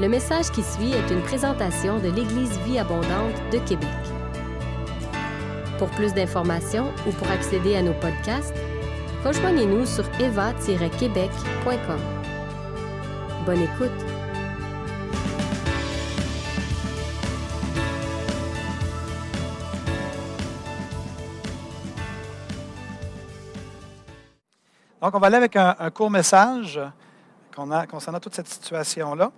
Le message qui suit est une présentation de l'Église Vie Abondante de Québec. Pour plus d'informations ou pour accéder à nos podcasts, rejoignez-nous sur eva-québec.com. Bonne écoute! Donc, on va aller avec un, court message concernant toute cette situation-là.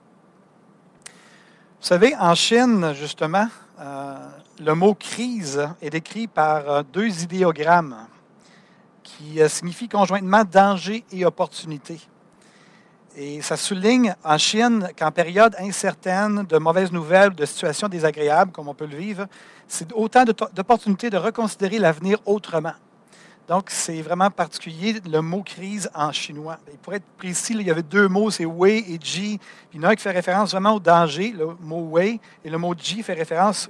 Vous savez, en Chine, justement, euh, le mot crise est décrit par euh, deux idéogrammes qui euh, signifient conjointement danger et opportunité. Et ça souligne en Chine qu'en période incertaine, de mauvaises nouvelles, de situations désagréables, comme on peut le vivre, c'est autant d'opportunités de reconsidérer l'avenir autrement. Donc, c'est vraiment particulier le mot crise en chinois. Il pourrait être précis, il y avait deux mots, c'est wei et ji. Il y en a qui fait référence vraiment au danger, le mot wei, et le mot ji fait référence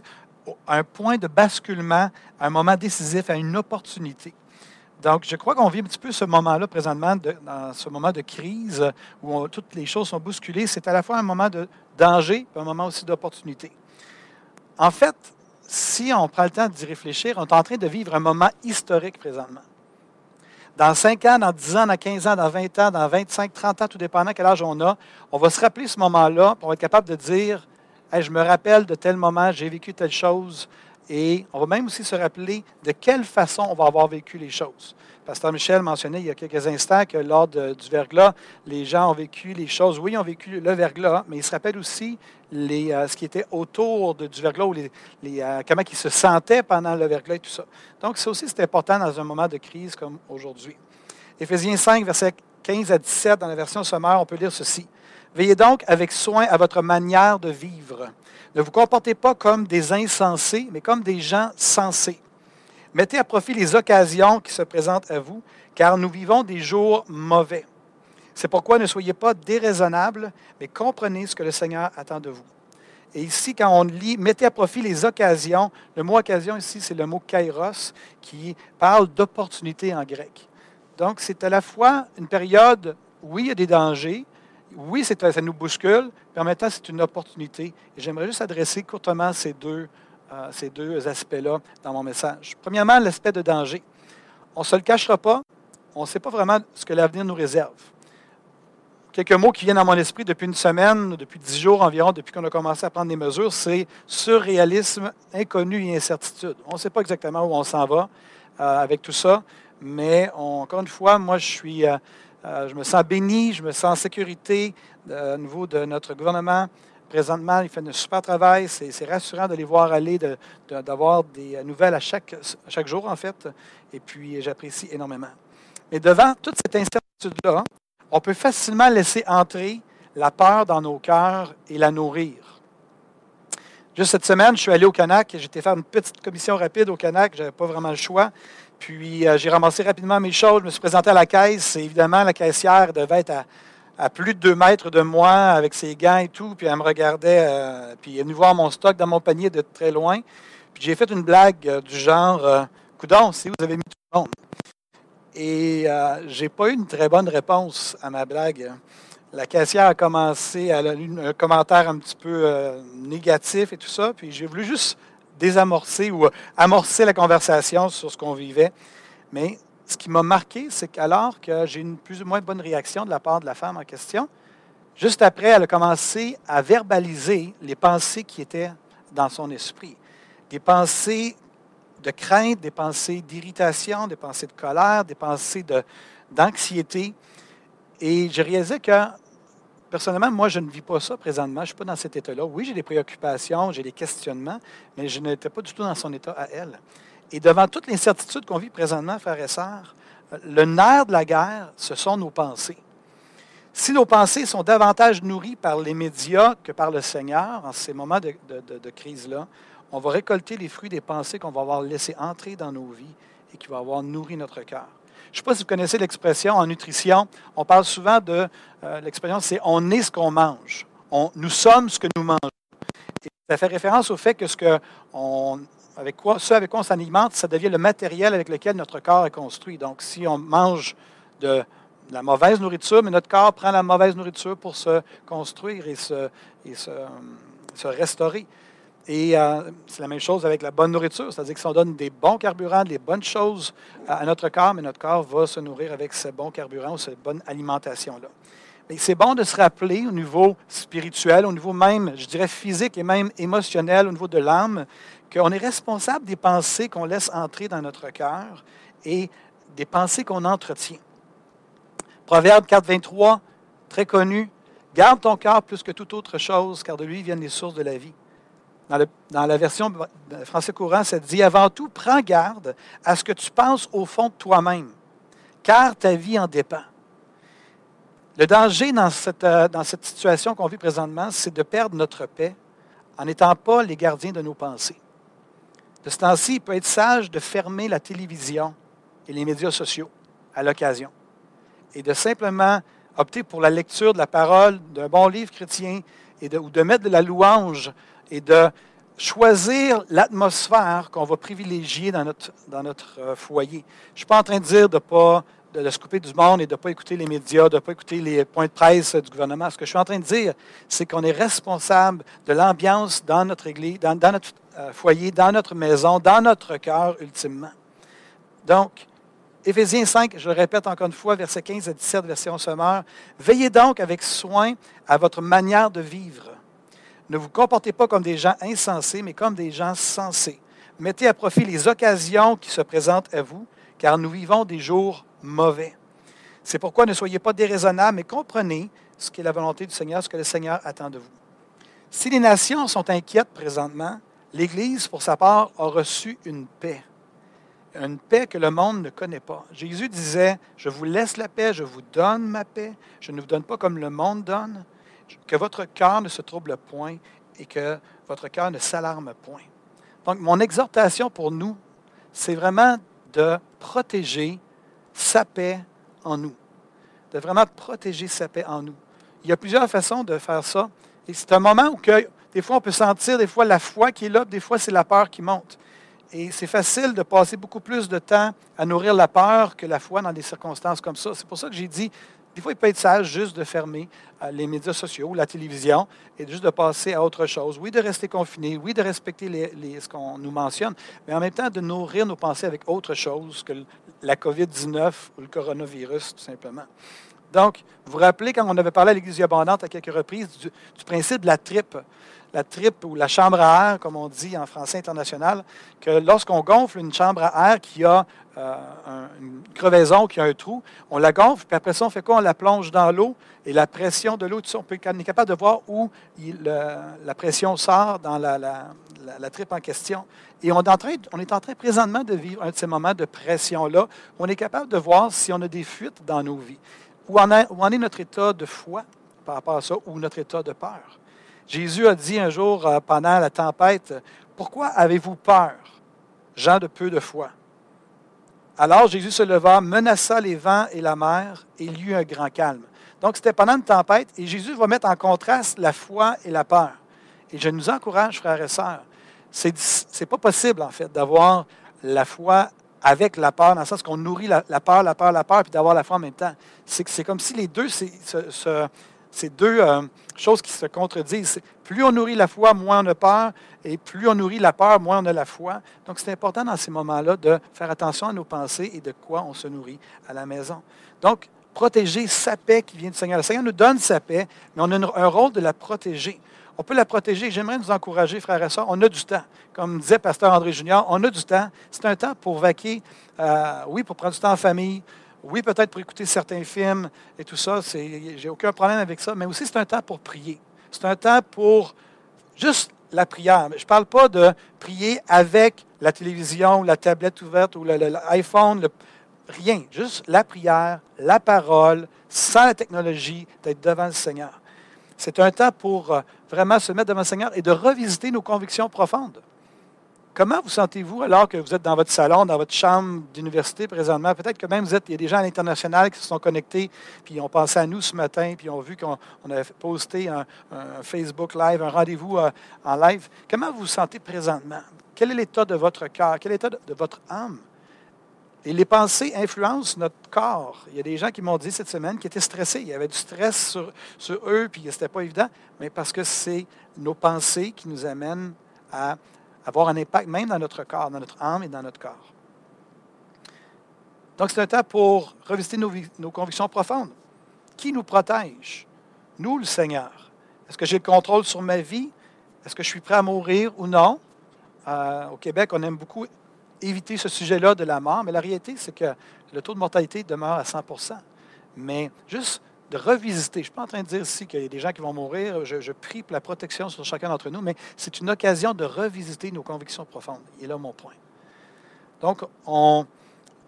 à un point de basculement, à un moment décisif, à une opportunité. Donc, je crois qu'on vit un petit peu ce moment-là présentement, dans ce moment de crise où toutes les choses sont bousculées. C'est à la fois un moment de danger et un moment aussi d'opportunité. En fait, si on prend le temps d'y réfléchir, on est en train de vivre un moment historique présentement. Dans 5 ans, dans 10 ans, dans 15 ans, dans 20 ans, dans 25, 30 ans, tout dépendant quel âge on a, on va se rappeler ce moment-là, pour être capable de dire Je me rappelle de tel moment, j'ai vécu telle chose. Et on va même aussi se rappeler de quelle façon on va avoir vécu les choses. Pasteur Michel mentionnait il y a quelques instants que lors du verglas, les gens ont vécu les choses. Oui, ils ont vécu le verglas, mais ils se rappellent aussi les, euh, ce qui était autour du verglas, ou les, euh, comment ils se sentaient pendant le verglas et tout ça. Donc, ça aussi, c'est important dans un moment de crise comme aujourd'hui. Éphésiens 5, versets 15 à 17, dans la version sommaire, on peut lire ceci. Veillez donc avec soin à votre manière de vivre. Ne vous comportez pas comme des insensés, mais comme des gens sensés. Mettez à profit les occasions qui se présentent à vous, car nous vivons des jours mauvais. C'est pourquoi ne soyez pas déraisonnables, mais comprenez ce que le Seigneur attend de vous. Et ici, quand on lit, mettez à profit les occasions, le mot occasion ici, c'est le mot kairos, qui parle d'opportunité en grec. Donc, c'est à la fois une période où il y a des dangers, oui, ça nous bouscule, mais en c'est une opportunité. J'aimerais juste adresser courtement ces deux, euh, ces deux aspects-là dans mon message. Premièrement, l'aspect de danger. On ne se le cachera pas, on ne sait pas vraiment ce que l'avenir nous réserve quelques mots qui viennent à mon esprit depuis une semaine, depuis dix jours environ, depuis qu'on a commencé à prendre des mesures, c'est surréalisme, inconnu et incertitude. On ne sait pas exactement où on s'en va euh, avec tout ça, mais encore une fois, moi, je suis, euh, euh, je me sens béni, je me sens en sécurité au niveau de notre gouvernement. Présentement, il fait un super travail. C'est rassurant de les voir aller, d'avoir des nouvelles à chaque, à chaque jour, en fait. Et puis, j'apprécie énormément. Mais devant toute cette incertitude-là, on peut facilement laisser entrer la peur dans nos cœurs et la nourrir. Juste cette semaine, je suis allé au Canac. J'étais faire une petite commission rapide au Canac. Je n'avais pas vraiment le choix. Puis euh, j'ai ramassé rapidement mes choses. Je me suis présenté à la caisse. Et évidemment, la caissière devait être à, plus de deux mètres de moi avec ses gants et tout. Puis elle me regardait. Euh, puis elle est venue voir mon stock dans mon panier de très loin. Puis j'ai fait une blague euh, du genre Coudon, si vous avez mis tout le monde. Et euh, je n'ai pas eu une très bonne réponse à ma blague. La caissière a commencé, à eu un commentaire un petit peu euh, négatif et tout ça, puis j'ai voulu juste désamorcer ou amorcer la conversation sur ce qu'on vivait. Mais ce qui m'a marqué, c'est qu'alors que j'ai une plus ou moins bonne réaction de la part de la femme en question, juste après, elle a commencé à verbaliser les pensées qui étaient dans son esprit. Des pensées de crainte, des pensées d'irritation, des pensées de colère, des pensées d'anxiété. Et je réalisais que, personnellement, moi, je ne vis pas ça présentement. Je ne suis pas dans cet état-là. Oui, j'ai des préoccupations, j'ai des questionnements, mais je n'étais pas du tout dans son état à elle. Et devant toute l'incertitude qu'on vit présentement, frères et sœurs, le nerf de la guerre, ce sont nos pensées. Si nos pensées sont davantage nourries par les médias que par le Seigneur en ces moments de, crise-là, on va récolter les fruits des pensées qu'on va avoir laissées entrer dans nos vies et qui vont avoir nourri notre cœur. Je ne sais pas si vous connaissez l'expression en nutrition. On parle souvent de euh, l'expression, c'est on est ce qu'on mange. nous sommes ce que nous mangeons. Et ça fait référence au fait que ce, que on, avec quoi, ce avec quoi on s'alimente, ça devient le matériel avec lequel notre corps est construit. Donc, si on mange de, la mauvaise nourriture, mais notre corps prend la mauvaise nourriture pour se construire et se, restaurer. Et euh, c'est la même chose avec la bonne nourriture, c'est-à-dire que si on donne des bons carburants, des bonnes choses à, notre corps, mais notre corps va se nourrir avec ces bons carburants ou cette bonne alimentation-là. Mais c'est bon de se rappeler au niveau spirituel, au niveau même, je dirais physique et même émotionnel, au niveau de l'âme, qu'on est responsable des pensées qu'on laisse entrer dans notre cœur et des pensées qu'on entretient. Proverbe 4, 23, très connu. Garde ton cœur plus que toute autre chose, car de lui viennent les sources de la vie. Dans, la version français courant, ça dit Avant tout, prends garde à ce que tu penses au fond de toi-même, car ta vie en dépend. Le danger dans cette, euh, dans cette situation qu'on vit présentement, c'est de perdre notre paix en n'étant pas les gardiens de nos pensées. De ce temps-ci, il peut être sage de fermer la télévision et les médias sociaux à l'occasion et de simplement opter pour la lecture de la parole d'un bon livre chrétien ou de mettre de la louange et de choisir l'atmosphère qu'on va privilégier dans notre, dans notre euh, foyer. Je ne suis pas en train de dire de pas de, se couper du monde et de ne pas écouter les médias, de ne pas écouter les points de presse du gouvernement. Ce que je suis en train de dire, c'est qu'on est responsable de l'ambiance dans notre église, dans, notre euh, foyer, dans notre maison, dans notre cœur, ultimement. Donc, Éphésiens 5, je le répète encore une fois, versets 15 à 17, verset 11 meurt. Veillez donc avec soin à votre manière de vivre. Ne vous comportez pas comme des gens insensés, mais comme des gens sensés. Mettez à profit les occasions qui se présentent à vous, car nous vivons des jours mauvais. C'est pourquoi ne soyez pas déraisonnables, mais comprenez ce qui est la volonté du Seigneur, ce que le Seigneur attend de vous. Si les nations sont inquiètes présentement, l'Église, pour sa part, a reçu une paix une paix que le monde ne connaît pas. Jésus disait, je vous laisse la paix, je vous donne ma paix, je ne vous donne pas comme le monde donne, que votre cœur ne se trouble point et que votre cœur ne s'alarme point. Donc, mon exhortation pour nous, c'est vraiment de protéger sa paix en nous, de vraiment protéger sa paix en nous. Il y a plusieurs façons de faire ça. Et c'est un moment où des fois on peut sentir des fois la foi qui est là, des fois c'est la peur qui monte. Et c'est facile de passer beaucoup plus de temps à nourrir la peur que la foi dans des circonstances comme ça. C'est pour ça que j'ai dit, des fois, il peut être sage juste de fermer euh, les médias sociaux la télévision et juste de passer à autre chose. Oui, de rester confiné, oui, de respecter ce qu'on nous mentionne, mais en même temps de nourrir nos pensées avec autre chose que la COVID-19 ou le coronavirus, tout simplement. Donc, vous vous rappelez quand on avait parlé à l'Église abondante à quelques reprises du, du principe de la tripe la tripe ou la chambre à air, comme on dit en français international, que lorsqu'on gonfle une chambre à air qui a euh, une crevaison, qui a un trou, on la gonfle, puis après ça, on fait quoi? On la plonge dans l'eau, et la pression de l'eau, on, est capable de voir où la pression sort dans la, la, tripe en question. Et on est, en train, on présentement de vivre un de ces moments de pression-là, on est capable de voir si on a des fuites dans nos vies. Où en est notre état de foi par rapport à ça, ou notre état de peur? Jésus a dit un jour euh, pendant la tempête, Pourquoi avez-vous peur, gens de peu de foi? Alors Jésus se leva, menaça les vents et la mer, et il y eut un grand calme. Donc c'était pendant une tempête, et Jésus va mettre en contraste la foi et la peur. Et je nous encourage, frères et sœurs, c'est n'est pas possible, en fait, d'avoir la foi avec la peur, dans le sens qu'on nourrit la, peur, la peur, la peur, puis d'avoir la foi en même temps. C'est comme si les deux se, c'est deux euh, choses qui se contredisent. Plus on nourrit la foi, moins on a peur, et plus on nourrit la peur, moins on a la foi. Donc, c'est important dans ces moments-là de faire attention à nos pensées et de quoi on se nourrit à la maison. Donc, protéger sa paix qui vient du Seigneur. Le Seigneur nous donne sa paix, mais on a un rôle de la protéger. On peut la protéger. J'aimerais nous encourager, frères et sœurs. On a du temps. Comme disait Pasteur André Junior, on a du temps. C'est un temps pour vaquer, euh, oui, pour prendre du temps en famille, oui, peut-être pour écouter certains films et tout ça, j'ai aucun problème avec ça, mais aussi c'est un temps pour prier. C'est un temps pour juste la prière. Je ne parle pas de prier avec la télévision, la tablette ouverte ou l'iPhone, rien. Juste la prière, la parole, sans la technologie, d'être devant le Seigneur. C'est un temps pour euh, vraiment se mettre devant le Seigneur et de revisiter nos convictions profondes. Comment vous sentez-vous alors que vous êtes dans votre salon, dans votre chambre d'université présentement? Peut-être que même vous êtes, il y a des gens à l'international qui se sont connectés, puis ont pensé à nous ce matin, puis ont vu qu'on avait posté un, Facebook Live, un rendez-vous euh, en live. Comment vous vous sentez présentement? Quel est l'état de votre cœur? Quel est l'état de, votre âme? Et les pensées influencent notre corps. Il y a des gens qui m'ont dit cette semaine qu'ils étaient stressés. Il y avait du stress sur, sur eux, puis ce n'était pas évident. Mais parce que c'est nos pensées qui nous amènent à avoir un impact même dans notre corps, dans notre âme et dans notre corps. Donc, c'est un temps pour revisiter nos, convictions profondes. Qui nous protège? Nous, le Seigneur. Est-ce que j'ai le contrôle sur ma vie? Est-ce que je suis prêt à mourir ou non? Euh, au Québec, on aime beaucoup éviter ce sujet-là de la mort, mais la réalité, c'est que le taux de mortalité demeure à 100% Mais juste de revisiter, je ne suis pas en train de dire ici qu'il y a des gens qui vont mourir, je, prie pour la protection sur chacun d'entre nous, mais c'est une occasion de revisiter nos convictions profondes. Et là mon point. Donc, on,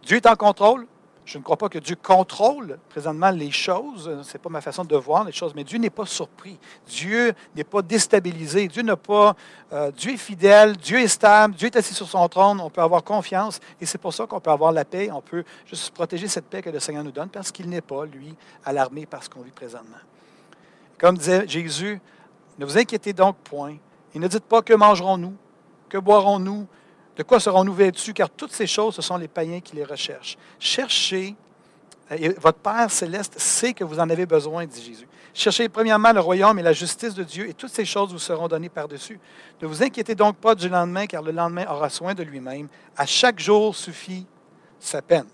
Dieu est en contrôle, je ne crois pas que Dieu contrôle présentement les choses. Ce n'est pas ma façon de voir les choses, mais Dieu n'est pas surpris. Dieu n'est pas déstabilisé. Dieu n'a pas. Euh, Dieu est fidèle, Dieu est stable, Dieu est assis sur son trône. On peut avoir confiance et c'est pour ça qu'on peut avoir la paix. On peut juste protéger cette paix que le Seigneur nous donne parce qu'il n'est pas, lui, alarmé par ce qu'on vit présentement. Comme disait Jésus, ne vous inquiétez donc point et ne dites pas que mangerons-nous, que boirons-nous, de quoi serons-nous vêtus? Car toutes ces choses, ce sont les païens qui les recherchent. Cherchez, et votre Père céleste sait que vous en avez besoin, dit Jésus. Cherchez premièrement le royaume et la justice de Dieu, et toutes ces choses vous seront données par-dessus. Ne vous inquiétez donc pas du lendemain, car le lendemain aura soin de lui-même. À chaque jour suffit sa peine.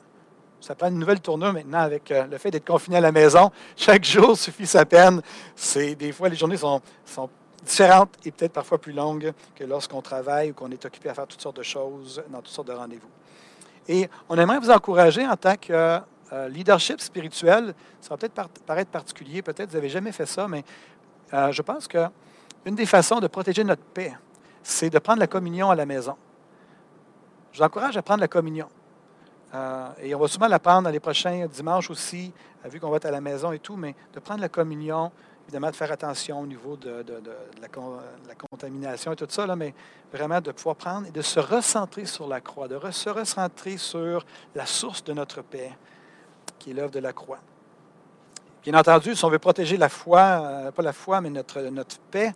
Ça prend une nouvelle tournure maintenant avec euh, le fait d'être confiné à la maison. Chaque jour suffit sa peine. Des fois, les journées sont différentes et peut-être parfois plus longues que lorsqu'on travaille ou qu'on est occupé à faire toutes sortes de choses dans toutes sortes de rendez-vous. Et on aimerait vous encourager en tant que euh, leadership spirituel. Ça va peut-être paraître particulier, peut-être vous n'avez jamais fait ça, mais euh, je pense qu'une des façons de protéger notre paix, c'est de prendre la communion à la maison. Je vous encourage à prendre la communion. Euh, et on va souvent la prendre dans les prochains dimanches aussi, vu qu'on va être à la maison et tout, mais de prendre la communion évidemment, de faire attention au niveau de, la, contamination et tout ça, là, mais vraiment de pouvoir prendre et de se recentrer sur la croix, de se recentrer sur la source de notre paix, qui est l'œuvre de la croix. Bien entendu, si on veut protéger la foi, euh, pas la foi, mais notre, notre paix,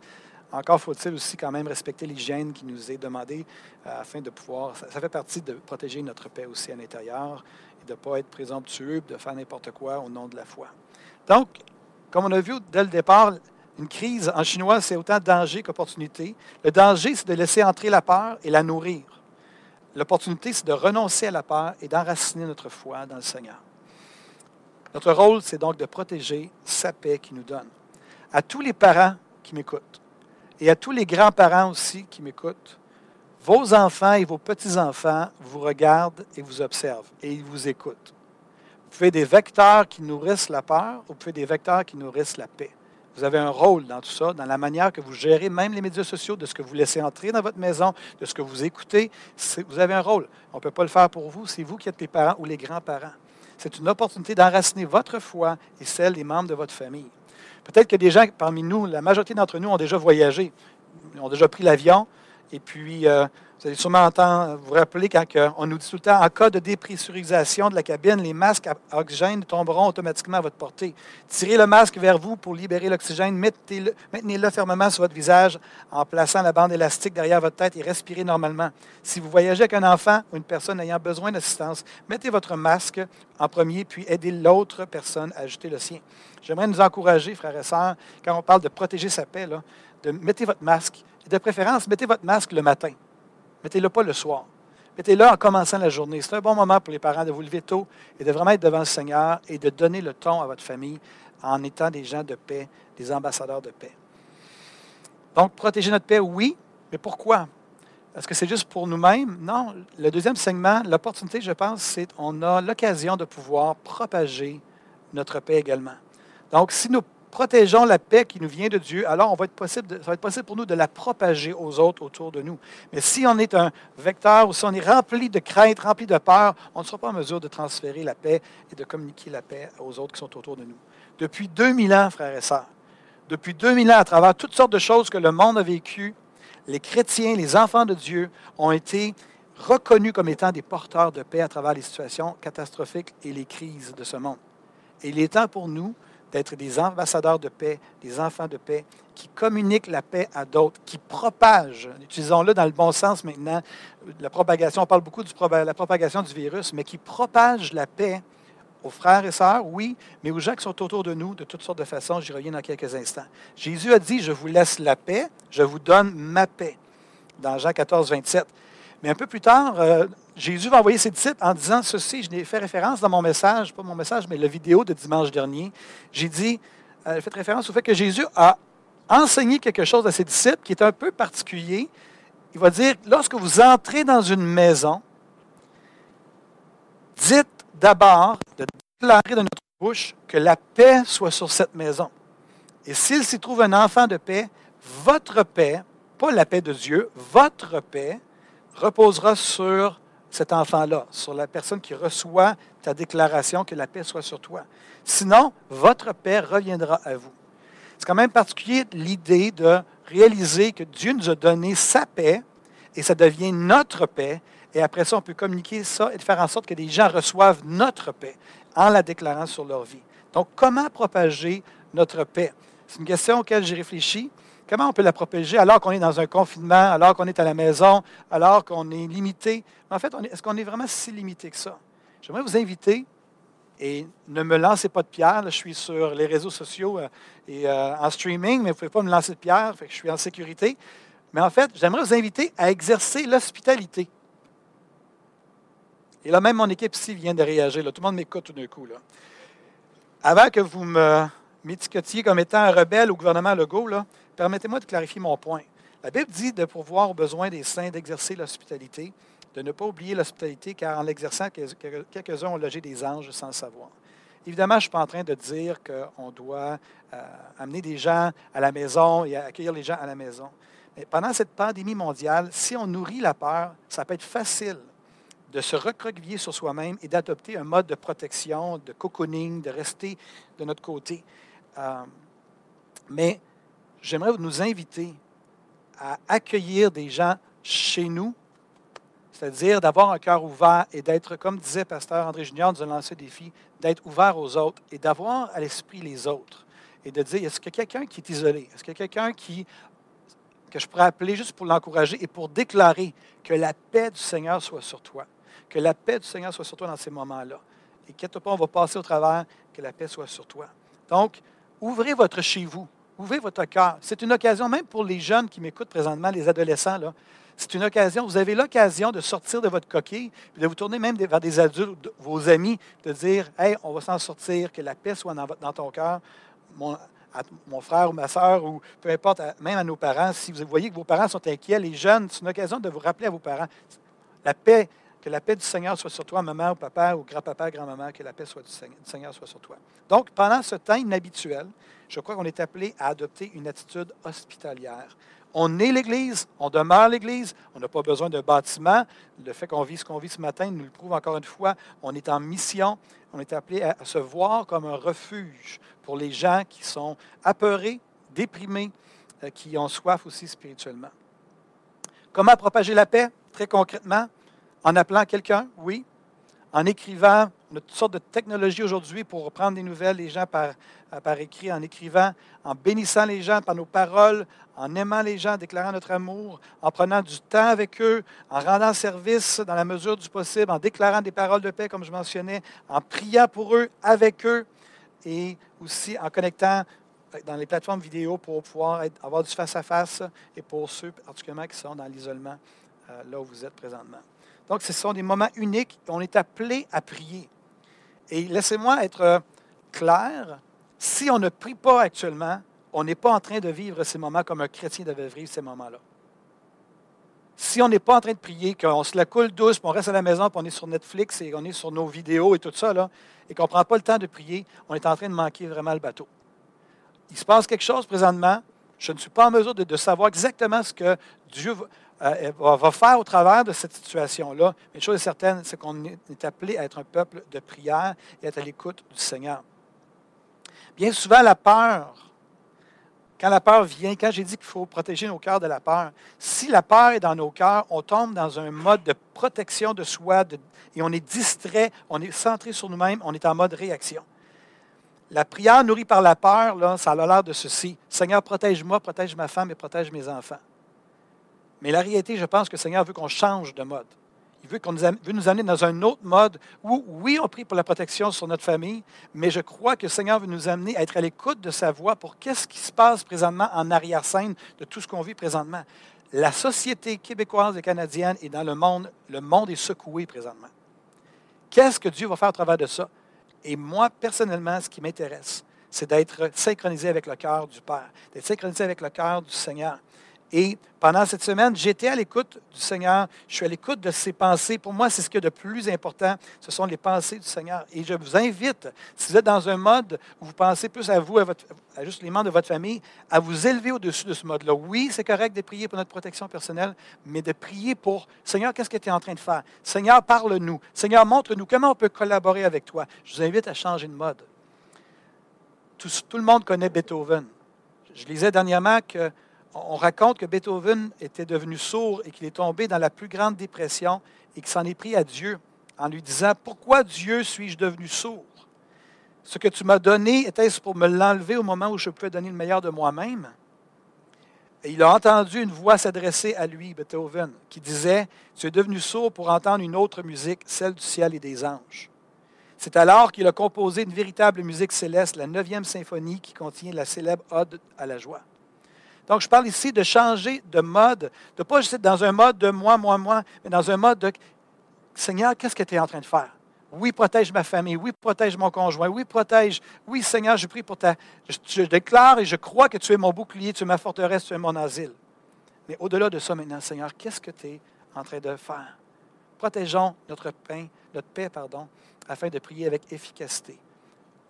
encore faut-il aussi quand même respecter l'hygiène qui nous est demandée euh, afin de pouvoir, ça, fait partie de protéger notre paix aussi à l'intérieur et de ne pas être présomptueux, de faire n'importe quoi au nom de la foi. Donc, comme on a vu dès le départ, une crise en chinois, c'est autant danger qu'opportunité. Le danger, c'est de laisser entrer la peur et la nourrir. L'opportunité, c'est de renoncer à la peur et d'enraciner notre foi dans le Seigneur. Notre rôle, c'est donc de protéger sa paix qui nous donne. À tous les parents qui m'écoutent et à tous les grands-parents aussi qui m'écoutent, vos enfants et vos petits-enfants vous regardent et vous observent et ils vous écoutent. Vous pouvez des vecteurs qui nourrissent la peur ou vous pouvez des vecteurs qui nourrissent la paix. Vous avez un rôle dans tout ça, dans la manière que vous gérez même les médias sociaux, de ce que vous laissez entrer dans votre maison, de ce que vous écoutez. Vous avez un rôle. On ne peut pas le faire pour vous. C'est vous qui êtes les parents ou les grands-parents. C'est une opportunité d'enraciner votre foi et celle des membres de votre famille. Peut-être que des gens parmi nous, la majorité d'entre nous ont déjà voyagé, ont déjà pris l'avion, et puis euh, vous allez sûrement entendre, vous rappeler quand on nous dit tout le temps, en cas de dépressurisation de la cabine, les masques à oxygène tomberont automatiquement à votre portée. Tirez le masque vers vous pour libérer l'oxygène. Maintenez-le fermement sur votre visage en plaçant la bande élastique derrière votre tête et respirez normalement. Si vous voyagez avec un enfant ou une personne ayant besoin d'assistance, mettez votre masque en premier, puis aidez l'autre personne à ajouter le sien. J'aimerais nous encourager, frères et sœurs, quand on parle de protéger sa paix, de mettre votre masque. Et de préférence, mettez votre masque le matin. Mettez-le pas le soir. Mettez-le en commençant la journée. C'est un bon moment pour les parents de vous lever tôt et de vraiment être devant le Seigneur et de donner le ton à votre famille en étant des gens de paix, des ambassadeurs de paix. Donc, protéger notre paix, oui, mais pourquoi? Est-ce que c'est juste pour nous-mêmes? Non. Le deuxième segment, l'opportunité, je pense, c'est qu'on a l'occasion de pouvoir propager notre paix également. Donc, si nous protégeons la paix qui nous vient de Dieu, alors on va être possible ça va être possible pour nous de la propager aux autres autour de nous. Mais si on est un vecteur ou si on est rempli de crainte, rempli de peur, on ne sera pas en mesure de transférer la paix et de communiquer la paix aux autres qui sont autour de nous. Depuis 2000 ans, frères et sœurs, depuis 2000 ans, à travers toutes sortes de choses que le monde a vécues, les chrétiens, les enfants de Dieu ont été reconnus comme étant des porteurs de paix à travers les situations catastrophiques et les crises de ce monde. Et il est temps pour nous d'être des ambassadeurs de paix, des enfants de paix, qui communiquent la paix à d'autres, qui propagent, utilisons-le dans le bon sens maintenant, la propagation, on parle beaucoup de la propagation du virus, mais qui propagent la paix aux frères et sœurs, oui, mais aux gens qui sont autour de nous de toutes sortes de façons. J'y reviens dans quelques instants. Jésus a dit, je vous laisse la paix, je vous donne ma paix, dans Jean 14, 27. Mais un peu plus tard, euh, Jésus va envoyer ses disciples en disant ceci. Je n'ai fait référence dans mon message, pas mon message, mais la vidéo de dimanche dernier. J'ai dit, euh, fait référence au fait que Jésus a enseigné quelque chose à ses disciples qui est un peu particulier. Il va dire, lorsque vous entrez dans une maison, dites d'abord de déclarer de notre bouche que la paix soit sur cette maison. Et s'il s'y trouve un enfant de paix, votre paix, pas la paix de Dieu, votre paix reposera sur cet enfant-là, sur la personne qui reçoit ta déclaration que la paix soit sur toi. Sinon, votre paix reviendra à vous. C'est quand même particulier l'idée de réaliser que Dieu nous a donné sa paix et ça devient notre paix. Et après ça, on peut communiquer ça et faire en sorte que les gens reçoivent notre paix en la déclarant sur leur vie. Donc, comment propager notre paix? C'est une question auquel j'ai réfléchi. Comment on peut la propager alors qu'on est dans un confinement, alors qu'on est à la maison, alors qu'on est limité? En fait, est-ce qu'on est vraiment si limité que ça? J'aimerais vous inviter, et ne me lancez pas de pierre, je suis sur les réseaux sociaux euh, et euh, en streaming, mais vous ne pouvez pas me lancer de pierre, fait que je suis en sécurité. Mais en fait, j'aimerais vous inviter à exercer l'hospitalité. Et là, même mon équipe ici vient de réagir. Tout le monde m'écoute tout d'un coup. Là. Avant que vous me m'étiquetiez comme étant un rebelle au gouvernement Legault, là, permettez-moi de clarifier mon point. La Bible dit de pourvoir aux besoins des saints d'exercer l'hospitalité, de ne pas oublier l'hospitalité, car en l'exerçant, quelques-uns ont logé des anges sans le savoir. Évidemment, je ne suis pas en train de dire qu'on doit euh, amener des gens à la maison et accueillir les gens à la maison. Mais pendant cette pandémie mondiale, si on nourrit la peur, ça peut être facile de se recroqueviller sur soi-même et d'adopter un mode de protection, de cocooning, de rester de notre côté. Euh, mais j'aimerais nous inviter à accueillir des gens chez nous, c'est-à-dire d'avoir un cœur ouvert et d'être, comme disait Pasteur André Junior, nous a lancé des défi, d'être ouvert aux autres et d'avoir à l'esprit les autres. Et de dire, est-ce qu'il y a quelqu'un qui est isolé? Est-ce qu'il y a quelqu'un qui, que je pourrais appeler juste pour l'encourager et pour déclarer que la paix du Seigneur soit sur toi? Que la paix du Seigneur soit sur toi dans ces moments-là. Et quitte pas, on va passer au travers, que la paix soit sur toi. Donc, ouvrez votre chez vous. Ouvrez votre cœur? C'est une occasion, même pour les jeunes qui m'écoutent présentement, les adolescents, là, c'est une occasion, vous avez l'occasion de sortir de votre coquille, de vous tourner même vers des adultes, vos amis, de dire Hey, on va s'en sortir, que la paix soit dans, ton cœur. Mon, mon, frère ou ma soeur, ou peu importe, même à nos parents, si vous voyez que vos parents sont inquiets, les jeunes, c'est une occasion de vous rappeler à vos parents la paix, que la paix du Seigneur soit sur toi, maman ou papa ou grand-papa, grand-maman, que la paix soit du Seigneur soit sur toi. Donc, pendant ce temps inhabituel, je crois qu'on est appelé à adopter une attitude hospitalière. On est l'Église, on demeure l'Église, on n'a pas besoin d'un bâtiment. Le fait qu'on vit ce qu'on vit ce matin nous le prouve encore une fois. On est en mission, on est appelé à se voir comme un refuge pour les gens qui sont apeurés, déprimés, euh, qui ont soif aussi spirituellement. Comment propager la paix, très concrètement? En appelant quelqu'un, oui. En écrivant, on a toutes sortes de technologies aujourd'hui pour prendre des nouvelles des gens par, euh, par écrit, en écrivant, en bénissant les gens par nos paroles, en aimant les gens, en déclarant notre amour, en prenant du temps avec eux, en rendant service dans la mesure du possible, en déclarant des paroles de paix, comme je mentionnais, en priant pour eux, avec eux, et aussi en connectant dans les plateformes vidéo pour pouvoir avoir du face-à-face et pour ceux particulièrement qui sont dans l'isolement, euh, là où vous êtes présentement. Donc, ce sont des moments uniques. On est appelé à prier. Et laissez-moi être euh, clair, si on ne prie pas actuellement, on n'est pas en train de vivre ces moments comme un chrétien devait vivre ces moments-là. Si on n'est pas en train de prier, qu'on se la coule douce, qu'on reste à la maison, qu'on est sur Netflix et on est sur nos vidéos et tout ça, et qu'on ne prend pas le temps de prier, on est en train de manquer vraiment le bateau. Il se passe quelque chose présentement. Je ne suis pas en mesure de, savoir exactement ce que Dieu euh, va faire au travers de cette situation-là. Mais une chose est certaine, c'est qu'on est appelé à être un peuple de prière et à être à l'écoute du Seigneur. Bien souvent, la peur, quand la peur vient, quand j'ai dit qu'il faut protéger nos cœurs de la peur, si la peur est dans nos cœurs, on tombe dans un mode de protection de soi et on est distrait, on est centré sur nous-mêmes, on est en mode réaction. La prière nourrie par la peur, là, ça a l'air de ceci. Seigneur, protège-moi, protège ma femme et protège mes enfants. Mais la réalité, je pense que le Seigneur veut qu'on change de mode. Il veut, qu'on nous, veut nous amener dans un autre mode où, oui, on prie pour la protection sur notre famille, mais je crois que le Seigneur veut nous amener à être à l'écoute de sa voix pour qu'est-ce qui se passe présentement en arrière-scène de tout ce qu'on vit présentement. La société québécoise et canadienne est dans le monde, le monde est secoué présentement. Qu'est-ce que Dieu va faire à travers de ça? Et moi, personnellement, ce qui m'intéresse, c'est d'être synchronisé avec le cœur du Père, d'être synchronisé avec le cœur du Seigneur. Et pendant cette semaine, j'étais à l'écoute du Seigneur. Je suis à l'écoute de ses pensées. Pour moi, c'est ce qui est de plus important. Ce sont les pensées du Seigneur. Et je vous invite, si vous êtes dans un mode où vous pensez plus à vous, à, votre, à juste les membres de votre famille, à vous élever au-dessus de ce mode-là. Oui, c'est correct de prier pour notre protection personnelle, mais de prier pour Seigneur, qu'est-ce que tu es en train de faire? Seigneur, parle-nous. Seigneur, montre-nous comment on peut collaborer avec toi. Je vous invite à changer de mode. Tout le monde connaît Beethoven. Je lisais dernièrement que on raconte que Beethoven était devenu sourd et qu'il est tombé dans la plus grande dépression et qu'il s'en est pris à Dieu en lui disant, Pourquoi Dieu suis-je devenu sourd? Ce que tu m'as donné, était-ce pour me l'enlever au moment où je pouvais donner le meilleur de moi-même? Il a entendu une voix s'adresser à lui, Beethoven, qui disait, Tu es devenu sourd pour entendre une autre musique, celle du ciel et des anges. C'est alors qu'il a composé une véritable musique céleste, la neuvième symphonie qui contient la célèbre Ode à la joie. Donc, je parle ici de changer de mode, de ne pas juste être dans un mode de moi, moi, moi, mais dans un mode de Seigneur, qu'est-ce que tu es en train de faire? Oui, protège ma famille. Oui, protège mon conjoint. Oui, protège. Oui, Seigneur, je prie pour ta. Je, déclare et je crois que tu es mon bouclier, tu es ma forteresse, tu es mon asile. Mais au-delà de ça maintenant, Seigneur, qu'est-ce que tu es en train de faire? Protégeons notre pain, notre paix, pardon, afin de prier avec efficacité.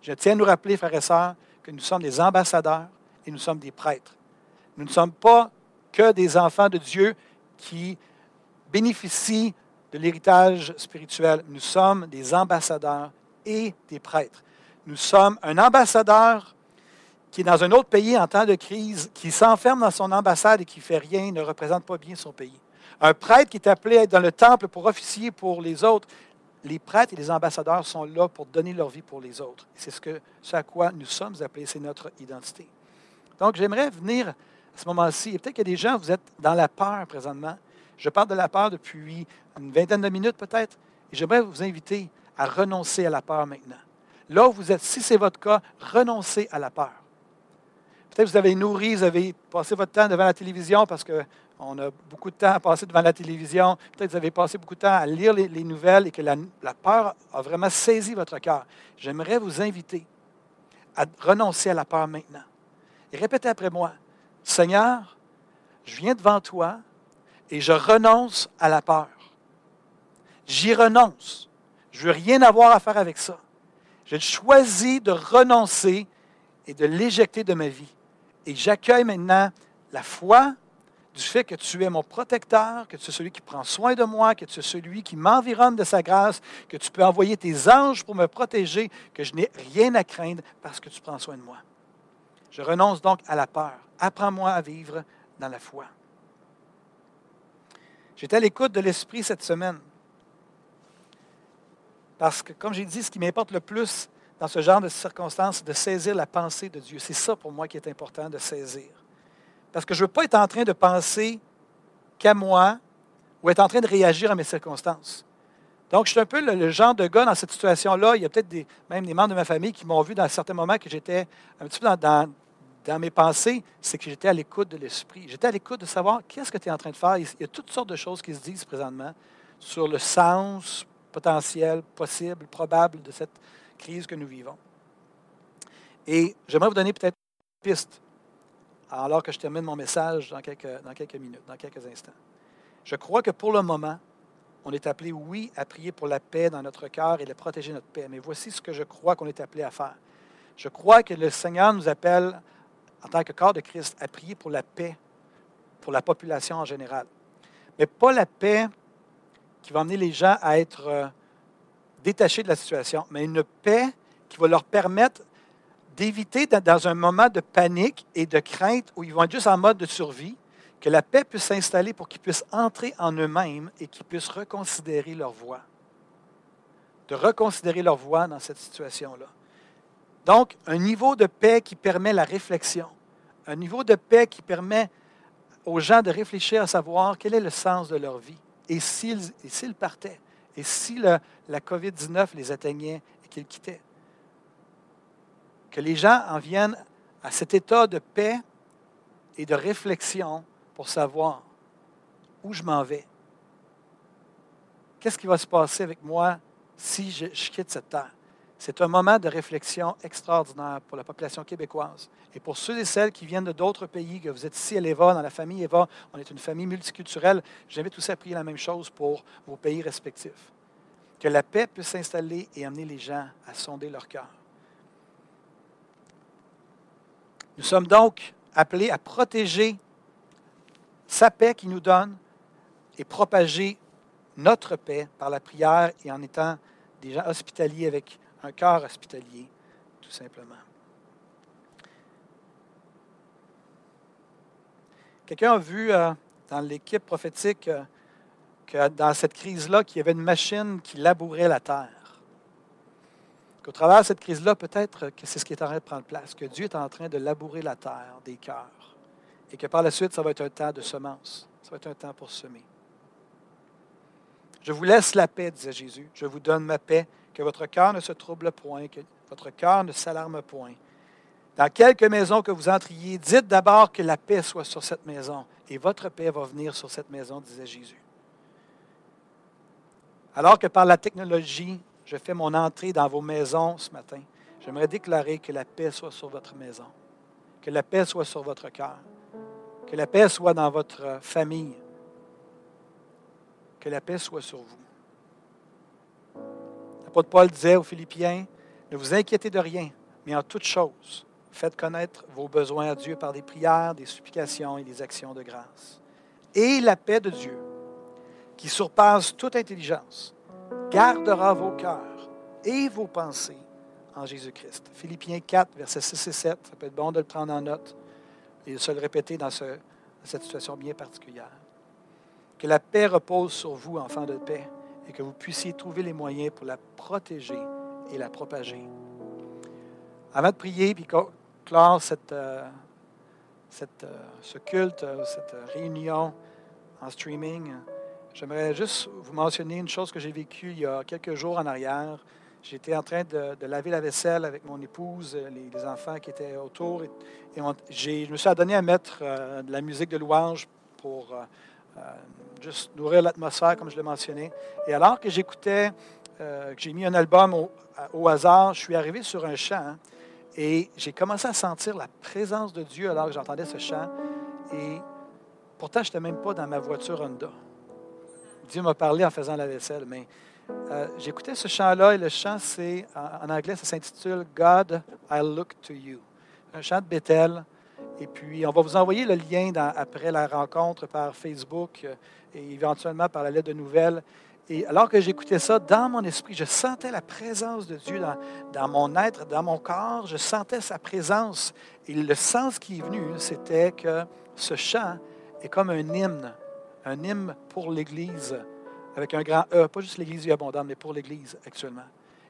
Je tiens à nous rappeler, frères et sœurs, que nous sommes des ambassadeurs et nous sommes des prêtres. Nous ne sommes pas que des enfants de Dieu qui bénéficient de l'héritage spirituel. Nous sommes des ambassadeurs et des prêtres. Nous sommes un ambassadeur qui est dans un autre pays en temps de crise, qui s'enferme dans son ambassade et qui fait rien, ne représente pas bien son pays. Un prêtre qui est appelé à être dans le temple pour officier pour les autres. Les prêtres et les ambassadeurs sont là pour donner leur vie pour les autres. C'est ce à quoi nous sommes appelés, c'est notre identité. Donc, j'aimerais venir à ce moment-ci. Peut-être qu'il y a des gens, vous êtes dans la peur présentement. Je parle de la peur depuis une vingtaine de minutes peut-être. Et j'aimerais vous inviter à renoncer à la peur maintenant. Là où vous êtes, si c'est votre cas, renoncez à la peur. Peut-être que vous avez nourri, vous avez passé votre temps devant la télévision parce qu'on a beaucoup de temps à passer devant la télévision. Peut-être que vous avez passé beaucoup de temps à lire les, nouvelles et que la, la, peur a vraiment saisi votre cœur. J'aimerais vous inviter à renoncer à la peur maintenant. Et répétez après moi, Seigneur, je viens devant toi et je renonce à la peur. J'y renonce. Je ne veux rien avoir à faire avec ça. J'ai choisi de renoncer et de l'éjecter de ma vie. Et j'accueille maintenant la foi du fait que tu es mon protecteur, que tu es celui qui prend soin de moi, que tu es celui qui m'environne de sa grâce, que tu peux envoyer tes anges pour me protéger, que je n'ai rien à craindre parce que tu prends soin de moi. Je renonce donc à la peur. Apprends-moi à vivre dans la foi. J'étais à l'écoute de l'Esprit cette semaine. Parce que, comme j'ai dit, ce qui m'importe le plus dans ce genre de circonstances, c'est de saisir la pensée de Dieu. C'est ça pour moi qui est important de saisir. Parce que je ne veux pas être en train de penser qu'à moi ou être en train de réagir à mes circonstances. Donc, je suis un peu le, genre de gars dans cette situation-là. Il y a peut-être même des membres de ma famille qui m'ont vu dans certains moments que j'étais un petit peu dans, dans mes pensées, c'est que j'étais à l'écoute de l'Esprit. J'étais à l'écoute de savoir qu'est-ce que tu es en train de faire. Il y a toutes sortes de choses qui se disent présentement sur le sens potentiel, possible, probable de cette crise que nous vivons. Et j'aimerais vous donner peut-être une piste, alors que je termine mon message dans quelques, dans quelques minutes, dans quelques instants. Je crois que pour le moment, on est appelé, oui, à prier pour la paix dans notre cœur et de protéger notre paix. Mais voici ce que je crois qu'on est appelé à faire. Je crois que le Seigneur nous appelle en tant que corps de Christ, à prier pour la paix, pour la population en général. Mais pas la paix qui va amener les gens à être euh, détachés de la situation, mais une paix qui va leur permettre d'éviter, dans un moment de panique et de crainte où ils vont être juste en mode de survie, que la paix puisse s'installer pour qu'ils puissent entrer en eux-mêmes et qu'ils puissent reconsidérer leur voie. De reconsidérer leur voie dans cette situation-là. Donc, un niveau de paix qui permet la réflexion, un niveau de paix qui permet aux gens de réfléchir à savoir quel est le sens de leur vie et s'ils partaient, et si la COVID-19 les atteignait et qu'ils quittaient. Que les gens en viennent à cet état de paix et de réflexion pour savoir où je m'en vais. Qu'est-ce qui va se passer avec moi si je, quitte cette terre? C'est un moment de réflexion extraordinaire pour la population québécoise. Et pour ceux et celles qui viennent d'autres pays, que vous êtes ici à l'EVA, dans la famille EVA, on est une famille multiculturelle, j'invite tous à prier la même chose pour vos pays respectifs. Que la paix puisse s'installer et amener les gens à sonder leur cœur. Nous sommes donc appelés à protéger sa paix qui nous donne et propager notre paix par la prière et en étant des gens hospitaliers avec un cœur hospitalier, tout simplement. Quelqu'un a vu euh, dans l'équipe prophétique euh, que dans cette crise-là, qu'il y avait une machine qui labourait la terre. Qu'au travers de cette crise-là, peut-être que c'est ce qui est en train de prendre place, que Dieu est en train de labourer la terre des cœurs. Et que par la suite, ça va être un temps de semence. Ça va être un temps pour semer. Je vous laisse la paix, disait Jésus. Je vous donne ma paix. Que votre cœur ne se trouble point, que votre cœur ne s'alarme point. Dans quelque maison que vous entriez, dites d'abord que la paix soit sur cette maison. Et votre paix va venir sur cette maison, disait Jésus. Alors que par la technologie, je fais mon entrée dans vos maisons ce matin, j'aimerais déclarer que la paix soit sur votre maison, que la paix soit sur votre cœur, que la paix soit dans votre famille, que la paix soit sur vous. L'apôtre Paul disait aux Philippiens, ne vous inquiétez de rien, mais en toute chose, faites connaître vos besoins à Dieu par des prières, des supplications et des actions de grâce. Et la paix de Dieu, qui surpasse toute intelligence, gardera vos cœurs et vos pensées en Jésus-Christ. Philippiens 4, versets 6 et 7, ça peut être bon de le prendre en note et de se le répéter dans, dans cette situation bien particulière. Que la paix repose sur vous, enfants de paix, et que vous puissiez trouver les moyens pour la protéger et la propager. Avant de prier puis clore cette, euh, cette, euh, ce culte, euh, cette réunion en streaming, j'aimerais juste vous mentionner une chose que j'ai vécue il y a quelques jours en arrière. J'étais en train de, laver la vaisselle avec mon épouse, les, enfants qui étaient autour, et, je me suis adonné à mettre de la musique de louange pour juste nourrir l'atmosphère, comme je l'ai mentionné. Et alors que j'écoutais, euh, que j'ai mis un album au, hasard, je suis arrivé sur un chant hein, et j'ai commencé à sentir la présence de Dieu alors que j'entendais ce chant. Et pourtant, je n'étais même pas dans ma voiture Honda. Dieu m'a parlé en faisant la vaisselle, mais euh, j'écoutais ce chant-là et le chant, c'est, en, anglais, ça s'intitule God, I Look to You. Un chant de Bethel. Et puis, on va vous envoyer le lien après la rencontre par Facebook euh, et éventuellement par la lettre de nouvelles. Et alors que j'écoutais ça, dans mon esprit, je sentais la présence de Dieu dans, dans, mon être, dans mon corps. Je sentais sa présence. Et le sens qui est venu, c'était que ce chant est comme un hymne, un hymne pour l'Église, avec un grand E, pas juste l'Église abondante, mais pour l'Église actuellement.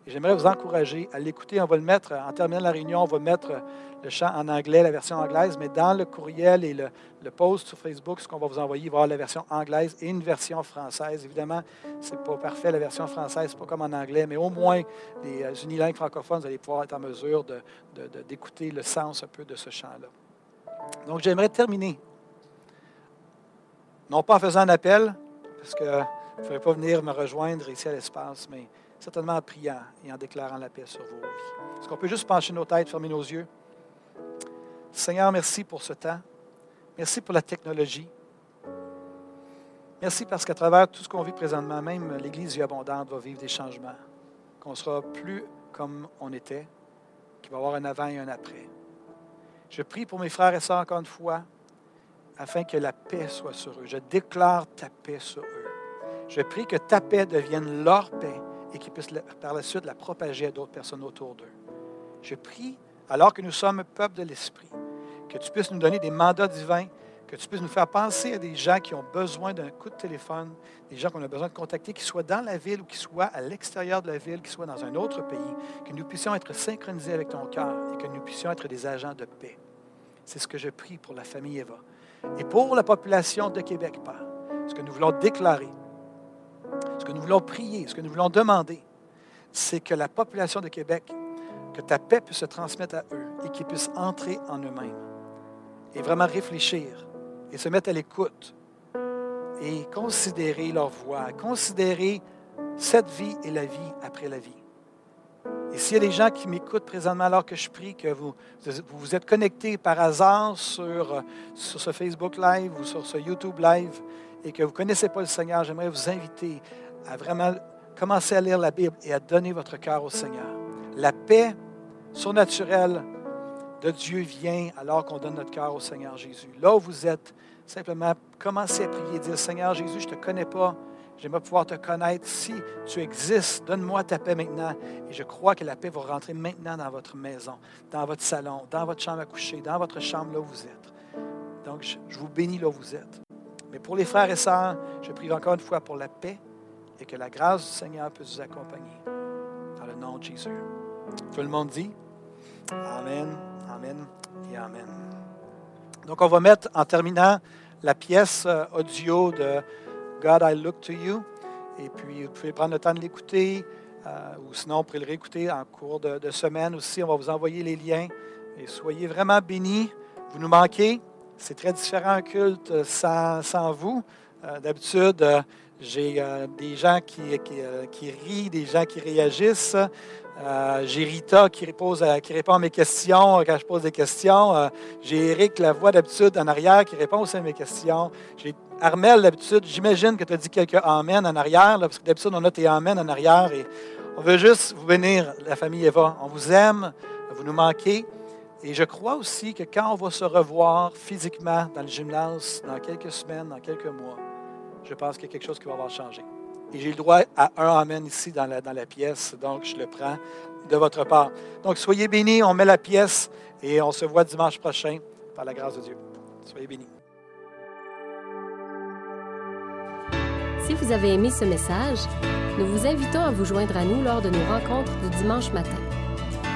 Et j'aimerais vous encourager à l'écouter. On va le mettre, en terminant la réunion, on va mettre le chant en anglais, la version anglaise, mais dans le courriel et le, post sur Facebook, ce qu'on va vous envoyer, il va y avoir la version anglaise et une version française. Évidemment, ce n'est pas parfait, la version française, ce n'est pas comme en anglais, mais au moins, les euh, unilingues francophones, vous allez pouvoir être en mesure d'écouter le sens un peu de ce chant-là. Donc, j'aimerais terminer, non pas en faisant un appel, parce que vous ne pouvez pas venir me rejoindre ici à l'espace, mais certainement en priant et en déclarant la paix sur vos vies. Est-ce qu'on peut juste pencher nos têtes, fermer nos yeux? Seigneur, merci pour ce temps. Merci pour la technologie. Merci parce qu'à travers tout ce qu'on vit présentement, même l'Église vie abondante va vivre des changements. Qu'on sera plus comme on était, qu'il va y avoir un avant et un après. Je prie pour mes frères et sœurs encore une fois, afin que la paix soit sur eux. Je déclare ta paix sur eux. Je prie que ta paix devienne leur paix et qu'ils puissent par la suite la propager à d'autres personnes autour d'eux. Je prie, alors que nous sommes peuple de l'Esprit, que tu puisses nous donner des mandats divins, que tu puisses nous faire penser à des gens qui ont besoin d'un coup de téléphone, des gens qu'on a besoin de contacter, qui soient dans la ville ou qui soient à l'extérieur de la ville, qui soient dans un autre pays, que nous puissions être synchronisés avec ton cœur et que nous puissions être des agents de paix. C'est ce que je prie pour la famille Eva. Et pour la population de Québec, Père, ce que nous voulons déclarer, ce que nous voulons prier, ce que nous voulons demander, c'est que la population de Québec, que ta paix puisse se transmettre à eux et qu'ils puissent entrer en eux-mêmes et vraiment réfléchir et se mettre à l'écoute et considérer leur voix, considérer cette vie et la vie après la vie. Et s'il y a des gens qui m'écoutent présentement alors que je prie, que vous vous, êtes connectés par hasard sur, sur ce Facebook Live ou sur ce YouTube Live et que vous ne connaissez pas le Seigneur, j'aimerais vous inviter à vraiment commencer à lire la Bible et à donner votre cœur au Seigneur. La paix surnaturelle de Dieu vient alors qu'on donne notre cœur au Seigneur Jésus. Là où vous êtes, simplement commencez à prier, dire Seigneur Jésus, je ne te connais pas, J'aimerais pouvoir te connaître. Si tu existes, donne-moi ta paix maintenant. Et je crois que la paix va rentrer maintenant dans votre maison, dans votre salon, dans votre chambre à coucher, dans votre chambre là où vous êtes. Donc, je vous bénis là où vous êtes. Mais pour les frères et sœurs, je prie encore une fois pour la paix et que la grâce du Seigneur puisse vous accompagner. Dans le nom de Jésus. Tout le monde dit Amen, Amen et Amen. Donc, on va mettre en terminant la pièce euh, audio de God, I look to you. Et puis, vous pouvez prendre le temps de l'écouter, euh, ou sinon, vous pouvez le réécouter en cours de, semaine aussi. On va vous envoyer les liens. Et soyez vraiment bénis. Vous nous manquez? C'est très différent un culte sans, sans vous. Euh, d'habitude, euh, j'ai des gens qui, qui, rient, des gens qui réagissent. j'ai Rita qui, répond à mes questions quand je pose des questions. j'ai Eric voix d'habitude en arrière qui répond aussi à mes questions. J'ai Armel, d'habitude, j'imagine que tu as dit quelques Amen en arrière, parce que d'habitude, on a tes Amen en arrière. Et on veut juste vous bénir, la famille Eva. On vous aime, vous nous manquez. Et je crois aussi que quand on va se revoir physiquement dans le gymnase dans quelques semaines, dans quelques mois, je pense qu'il y a quelque chose qui va avoir changé. Et j'ai le droit à un Amen ici dans la, dans la pièce, donc je le prends de votre part. Donc soyez bénis, on met la pièce et on se voit dimanche prochain par la grâce de Dieu. Soyez bénis. Si vous avez aimé ce message, nous vous invitons à vous joindre à nous lors de nos rencontres du dimanche matin.